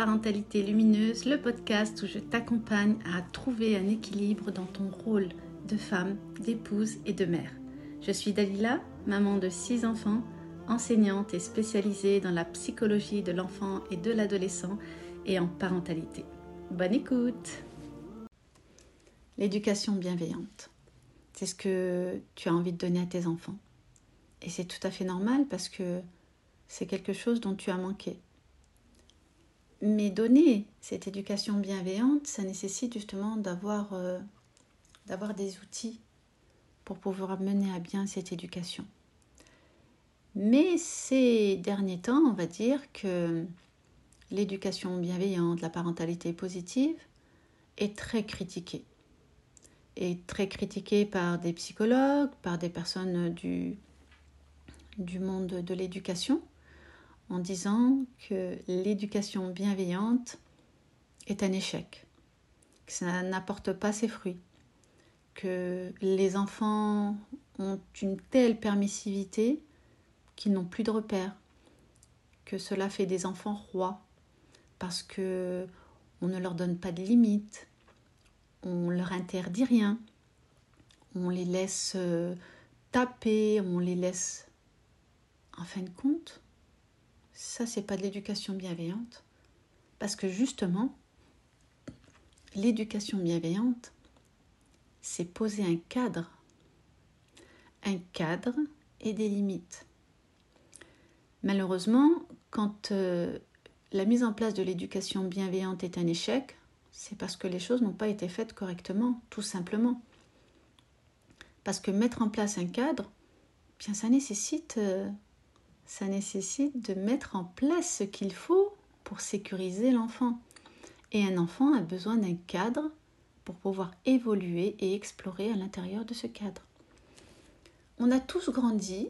Parentalité Lumineuse, le podcast où je t'accompagne à trouver un équilibre dans ton rôle de femme, d'épouse et de mère. Je suis Dalila, maman de six enfants, enseignante et spécialisée dans la psychologie de l'enfant et de l'adolescent et en parentalité. Bonne écoute L'éducation bienveillante, c'est ce que tu as envie de donner à tes enfants. Et c'est tout à fait normal parce que c'est quelque chose dont tu as manqué. Mais donner cette éducation bienveillante, ça nécessite justement d'avoir euh, d'avoir des outils pour pouvoir mener à bien cette éducation. Mais ces derniers temps, on va dire que l'éducation bienveillante, la parentalité positive est très critiquée. Est très critiquée par des psychologues, par des personnes du monde de l'éducation en disant que l'éducation bienveillante est un échec, que ça n'apporte pas ses fruits, que les enfants ont une telle permissivité qu'ils n'ont plus de repères, que cela fait des enfants rois parce que on ne leur donne pas de limites, on leur interdit rien, on les laisse euh, taper, on les laisse en fin de compte, ça c'est pas de l'éducation bienveillante. Parce que justement, l'éducation bienveillante, c'est poser un cadre. Un cadre et des limites. Malheureusement, quand euh, la mise en place de l'éducation bienveillante est un échec, c'est parce que les choses n'ont pas été faites correctement, tout simplement. Parce que mettre en place un cadre, bien ça nécessite euh, ça nécessite de mettre en place ce qu'il faut pour sécuriser l'enfant. Et un enfant a besoin d'un cadre pour pouvoir évoluer et explorer à l'intérieur de ce cadre. On a tous grandi,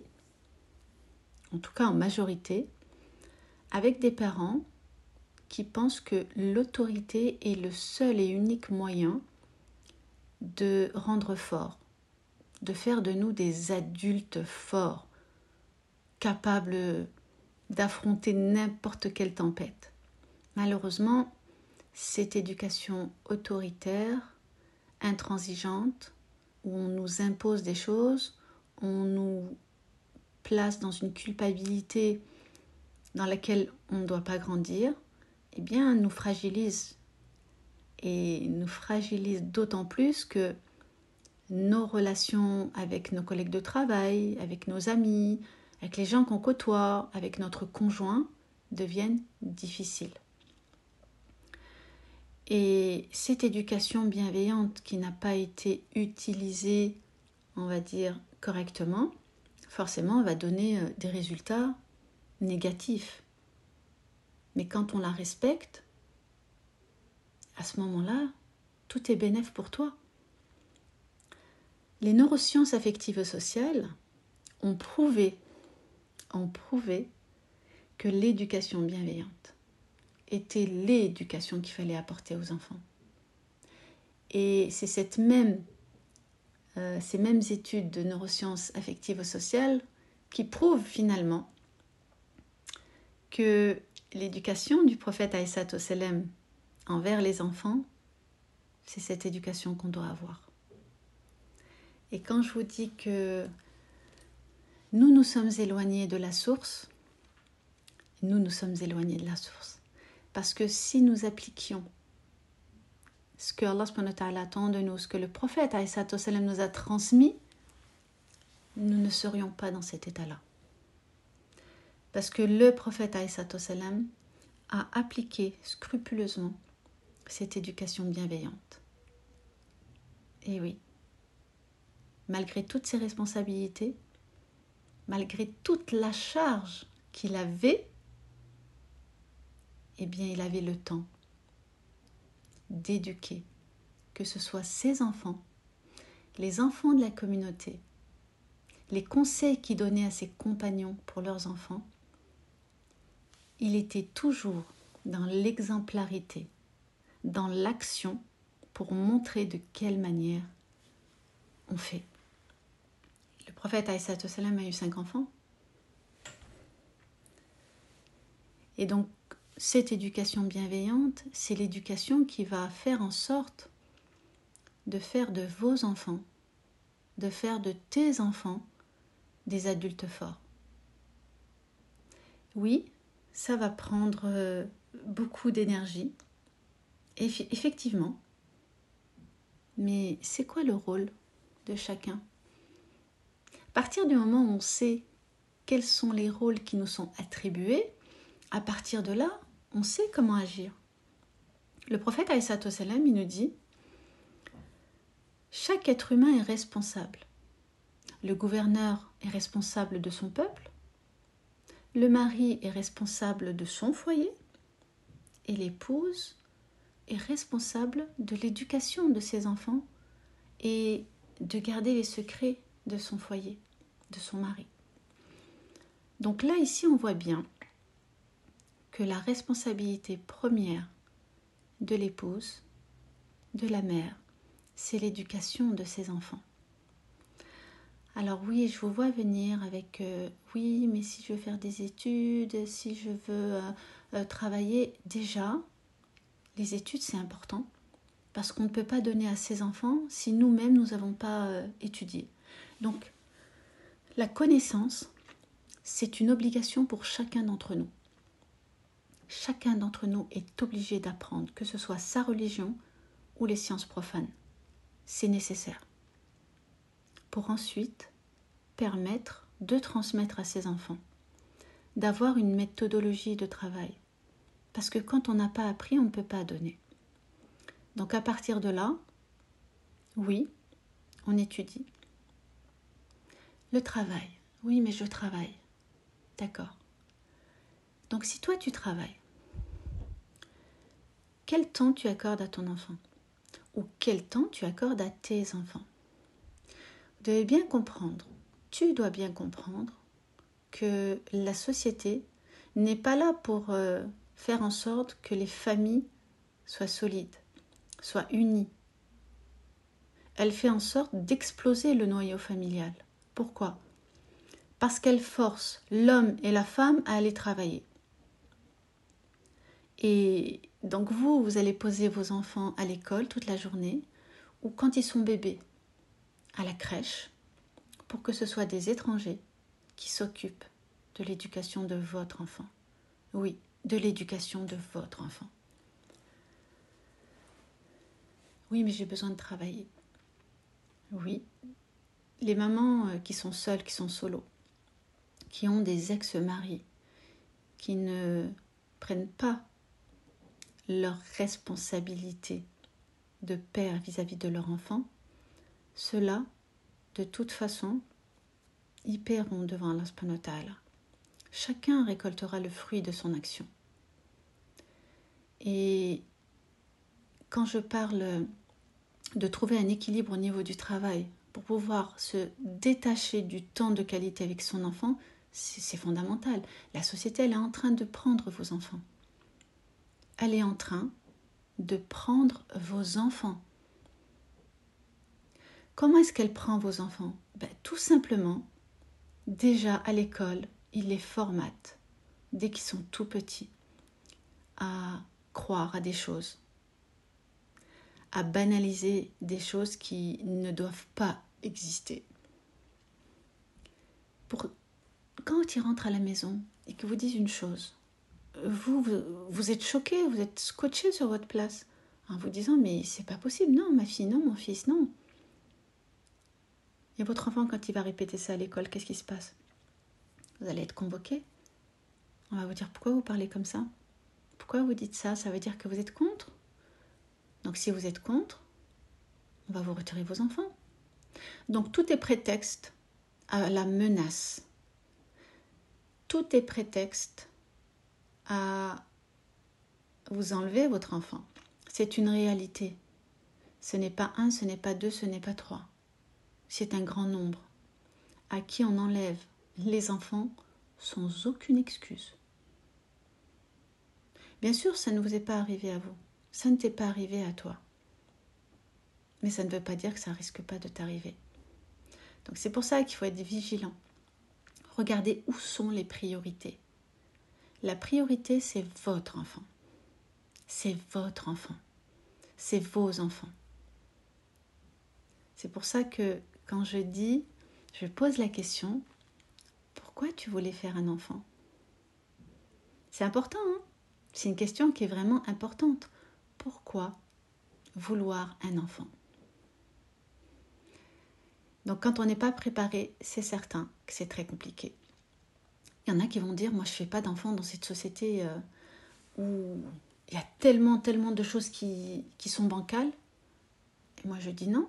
en tout cas en majorité, avec des parents qui pensent que l'autorité est le seul et unique moyen de rendre fort, de faire de nous des adultes forts, capable d'affronter n'importe quelle tempête. Malheureusement, cette éducation autoritaire, intransigeante, où on nous impose des choses, on nous place dans une culpabilité dans laquelle on ne doit pas grandir, eh bien, nous fragilise. Et nous fragilise d'autant plus que nos relations avec nos collègues de travail, avec nos amis, avec les gens qu'on côtoie, avec notre conjoint, deviennent difficiles. Et cette éducation bienveillante qui n'a pas été utilisée, on va dire, correctement, forcément va donner euh, des résultats négatifs. Mais quand on la respecte, à ce moment-là, tout est bénéf pour toi. Les neurosciences affectives sociales ont prouvé ont prouvé que l'éducation bienveillante était l'éducation qu'il fallait apporter aux enfants. Et c'est cette même, euh, ces mêmes études de neurosciences affectives sociales qui prouvent finalement que l'éducation du prophète Aïssat Selem envers les enfants, c'est cette éducation qu'on doit avoir. Et quand je vous dis que nous nous sommes éloignés de la source, nous nous sommes éloignés de la source. Parce que si nous appliquions ce que Allah attend de nous, ce que le prophète nous a transmis, nous ne serions pas dans cet état-là. Parce que le prophète a appliqué scrupuleusement cette éducation bienveillante. Et oui, malgré toutes ses responsabilités, malgré toute la charge qu'il avait, eh bien, il avait le temps d'éduquer, que ce soit ses enfants, les enfants de la communauté, les conseils qu'il donnait à ses compagnons pour leurs enfants. Il était toujours dans l'exemplarité, dans l'action pour montrer de quelle manière on fait. Le prophète salam a eu cinq enfants. Et donc, cette éducation bienveillante, c'est l'éducation qui va faire en sorte de faire de vos enfants, de faire de tes enfants des adultes forts. Oui, ça va prendre euh, beaucoup d'énergie, effectivement. Mais c'est quoi le rôle de chacun? Partir du moment où on sait quels sont les rôles qui nous sont attribués, à partir de là, on sait comment agir. Le prophète Aïssato Salam, il nous dit Chaque être humain est responsable. Le gouverneur est responsable de son peuple, le mari est responsable de son foyer, et l'épouse est responsable de l'éducation de ses enfants et de garder les secrets de son foyer, de son mari. Donc là, ici, on voit bien que la responsabilité première de l'épouse, de la mère, c'est l'éducation de ses enfants. Alors oui, je vous vois venir avec euh, oui, mais si je veux faire des études, si je veux euh, euh, travailler, déjà, les études c'est important parce qu'on ne peut pas donner à ses enfants si nous-mêmes nous n'avons pas étudié. Donc, la connaissance, c'est une obligation pour chacun d'entre nous chacun d'entre nous est obligé d'apprendre, que ce soit sa religion ou les sciences profanes. C'est nécessaire. Pour ensuite permettre de transmettre à ses enfants, d'avoir une méthodologie de travail. Parce que quand on n'a pas appris, on ne peut pas donner. Donc à partir de là, oui, on étudie. Le travail. Oui, mais je travaille. D'accord. Donc si toi tu travailles, quel temps tu accordes à ton enfant? Ou quel temps tu accordes à tes enfants? Vous devez bien comprendre, tu dois bien comprendre que la société n'est pas là pour euh, faire en sorte que les familles soient solides, soient unies. Elle fait en sorte d'exploser le noyau familial. Pourquoi? Parce qu'elle force l'homme et la femme à aller travailler. Et donc vous, vous allez poser vos enfants à l'école toute la journée ou quand ils sont bébés à la crèche pour que ce soit des étrangers qui s'occupent de l'éducation de votre enfant. Oui, de l'éducation de votre enfant. Oui, mais j'ai besoin de travailler. Oui, les mamans euh, qui sont seules, qui sont solos, qui ont des ex-maris, qui ne prennent pas leur responsabilité de père vis-à-vis de leur enfant, ceux-là, de toute façon, y paieront devant l'Aspanotal. Chacun récoltera le fruit de son action. Et quand je parle de trouver un équilibre au niveau du travail pour pouvoir se détacher du temps de qualité avec son enfant, c'est fondamental. La société, elle est en train de prendre vos enfants elle est en train de prendre vos enfants. Comment est-ce qu'elle prend vos enfants? Ben, Tout simplement, déjà à l'école, il les formate, dès qu'ils sont tout petits, à croire à des choses, à banaliser des choses qui ne doivent pas exister. Pour, quand ils rentrent à la maison et que vous disent une chose, vous, vous, êtes choqué, vous êtes scotché sur votre place en vous disant mais c'est pas possible, non, ma fille, non, mon fils, non. Et votre enfant, quand il va répéter ça à l'école, qu'est-ce qui se passe? Vous allez être convoqué. On va vous dire pourquoi vous parlez comme ça? Pourquoi vous dites ça? Ça veut dire que vous êtes contre? Donc si vous êtes contre, on va vous retirer vos enfants. Donc tout est prétexte à la menace. Tout est prétexte à vous enlever votre enfant. C'est une réalité. Ce n'est pas un, ce n'est pas deux, ce n'est pas trois. C'est un grand nombre à qui on enlève les enfants sans aucune excuse. Bien sûr, ça ne vous est pas arrivé à vous. Ça ne t'est pas arrivé à toi. Mais ça ne veut pas dire que ça ne risque pas de t'arriver. Donc c'est pour ça qu'il faut être vigilant. Regardez où sont les priorités. La priorité, c'est votre enfant. C'est votre enfant. C'est vos enfants. C'est pour ça que quand je dis, je pose la question, pourquoi tu voulais faire un enfant? C'est important, hein? C'est une question qui est vraiment importante. Pourquoi vouloir un enfant? Donc quand on n'est pas préparé, c'est certain que c'est très compliqué. Il y en a qui vont dire, moi je ne fais pas d'enfant dans cette société euh, où il y a tellement, tellement de choses qui, sont bancales. Et moi je dis non,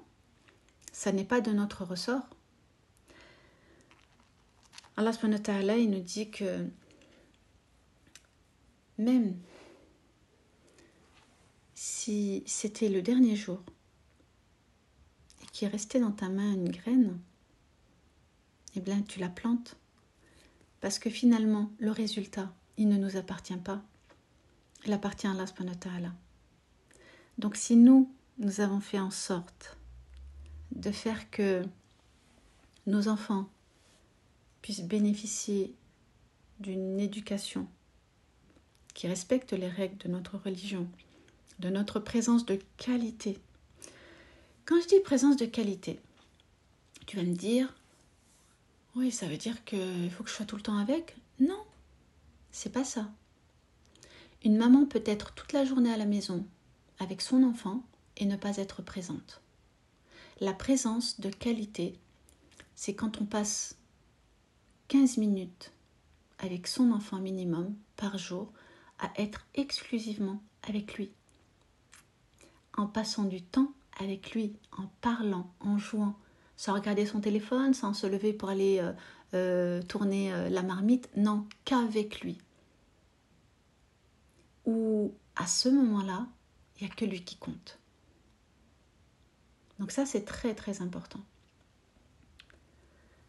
ça n'est pas de notre ressort. Allah il nous dit que même si c'était le dernier jour et qu'il restait dans ta main une graine, eh bien tu la plantes. Parce que finalement, le résultat, il ne nous appartient pas. Il appartient à Allah Donc si nous, nous avons fait en sorte de faire que nos enfants puissent bénéficier d'une éducation qui respecte les règles de notre religion, de notre présence de qualité. Quand je dis présence de qualité, tu vas me dire, oui, ça veut dire qu'il faut que je sois tout le temps avec? Non, c'est pas ça. Une maman peut être toute la journée à la maison avec son enfant et ne pas être présente. La présence de qualité, c'est quand on passe 15 minutes avec son enfant minimum par jour à être exclusivement avec lui. En passant du temps avec lui, en parlant, en jouant, sans regarder son téléphone, sans se lever pour aller euh, euh, tourner euh, la marmite, non, qu'avec lui. Ou à ce moment-là, il n'y a que lui qui compte. Donc ça, c'est très très important.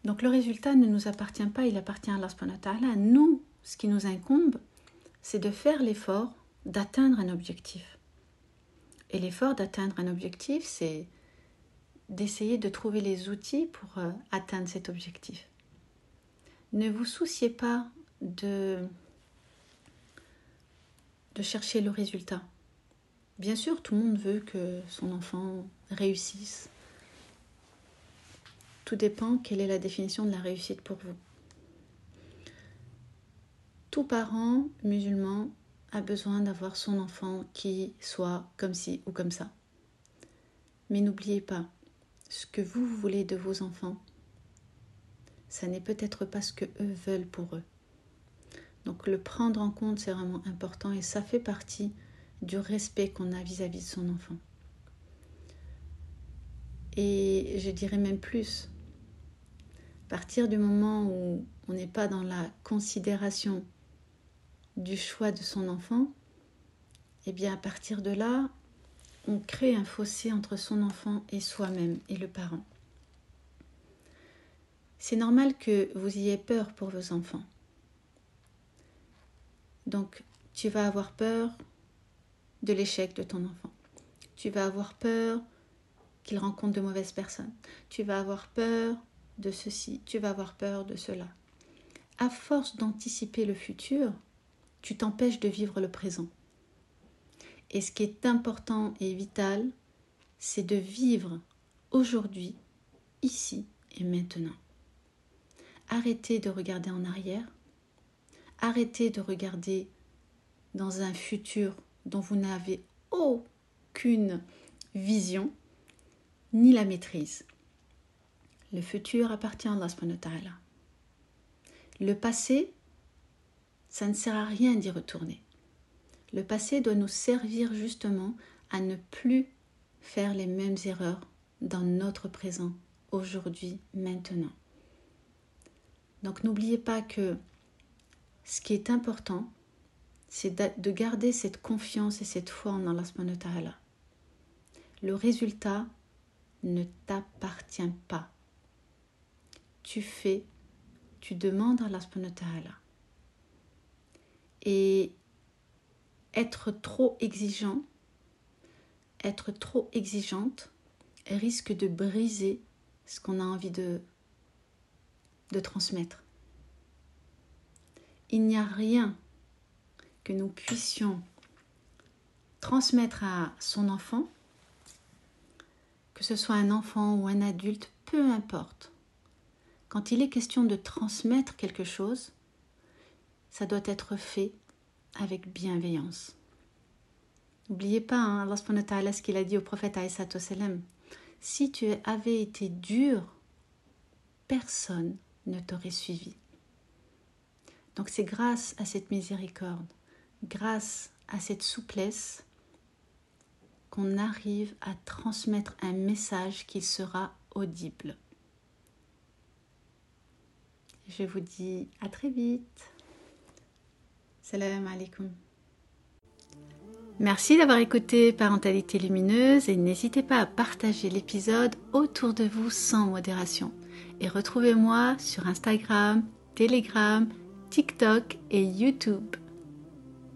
Donc le résultat ne nous appartient pas, il appartient à Allah. Nous, ce qui nous incombe, c'est de faire l'effort d'atteindre un objectif. Et l'effort d'atteindre un objectif, c'est d'essayer de trouver les outils pour euh, atteindre cet objectif. Ne vous souciez pas de, de chercher le résultat. Bien sûr, tout le monde veut que son enfant réussisse. Tout dépend quelle est la définition de la réussite pour vous. Tout parent musulman a besoin d'avoir son enfant qui soit comme ci ou comme ça. Mais n'oubliez pas, ce que vous voulez de vos enfants, ça n'est peut-être pas ce que eux veulent pour eux. Donc le prendre en compte, c'est vraiment important et ça fait partie du respect qu'on a vis-à-vis de son enfant. Et je dirais même plus, à partir du moment où on n'est pas dans la considération du choix de son enfant, eh bien à partir de là, on crée un fossé entre son enfant et soi-même et le parent. C'est normal que vous ayez peur pour vos enfants. Donc, tu vas avoir peur de l'échec de ton enfant. Tu vas avoir peur qu'il rencontre de mauvaises personnes. Tu vas avoir peur de ceci. Tu vas avoir peur de cela. À force d'anticiper le futur, tu t'empêches de vivre le présent. Et ce qui est important et vital, c'est de vivre aujourd'hui, ici et maintenant. Arrêtez de regarder en arrière. Arrêtez de regarder dans un futur dont vous n'avez aucune vision ni la maîtrise. Le futur appartient à Allah. Le passé ça ne sert à rien d'y retourner. Le passé doit nous servir justement à ne plus faire les mêmes erreurs dans notre présent, aujourd'hui, maintenant. Donc n'oubliez pas que ce qui est important, c'est de garder cette confiance et cette foi en Allah Le résultat ne t'appartient pas. Tu fais, tu demandes à Allah subhanahu et être trop exigeant, être trop exigeante risque de briser ce qu'on a envie de, de transmettre. Il n'y a rien que nous puissions transmettre à son enfant, que ce soit un enfant ou un adulte, peu importe. Quand il est question de transmettre quelque chose, ça doit être fait avec bienveillance. N'oubliez pas, hein, Allah ce qu'il a dit au prophète salam si tu avais été dur, personne ne t'aurait suivi. Donc c'est grâce à cette miséricorde, grâce à cette souplesse, qu'on arrive à transmettre un message qui sera audible. Je vous dis à très vite. Salam alaikum. Merci d'avoir écouté Parentalité Lumineuse et n'hésitez pas à partager l'épisode autour de vous sans modération. Et retrouvez-moi sur Instagram, Telegram, TikTok et YouTube.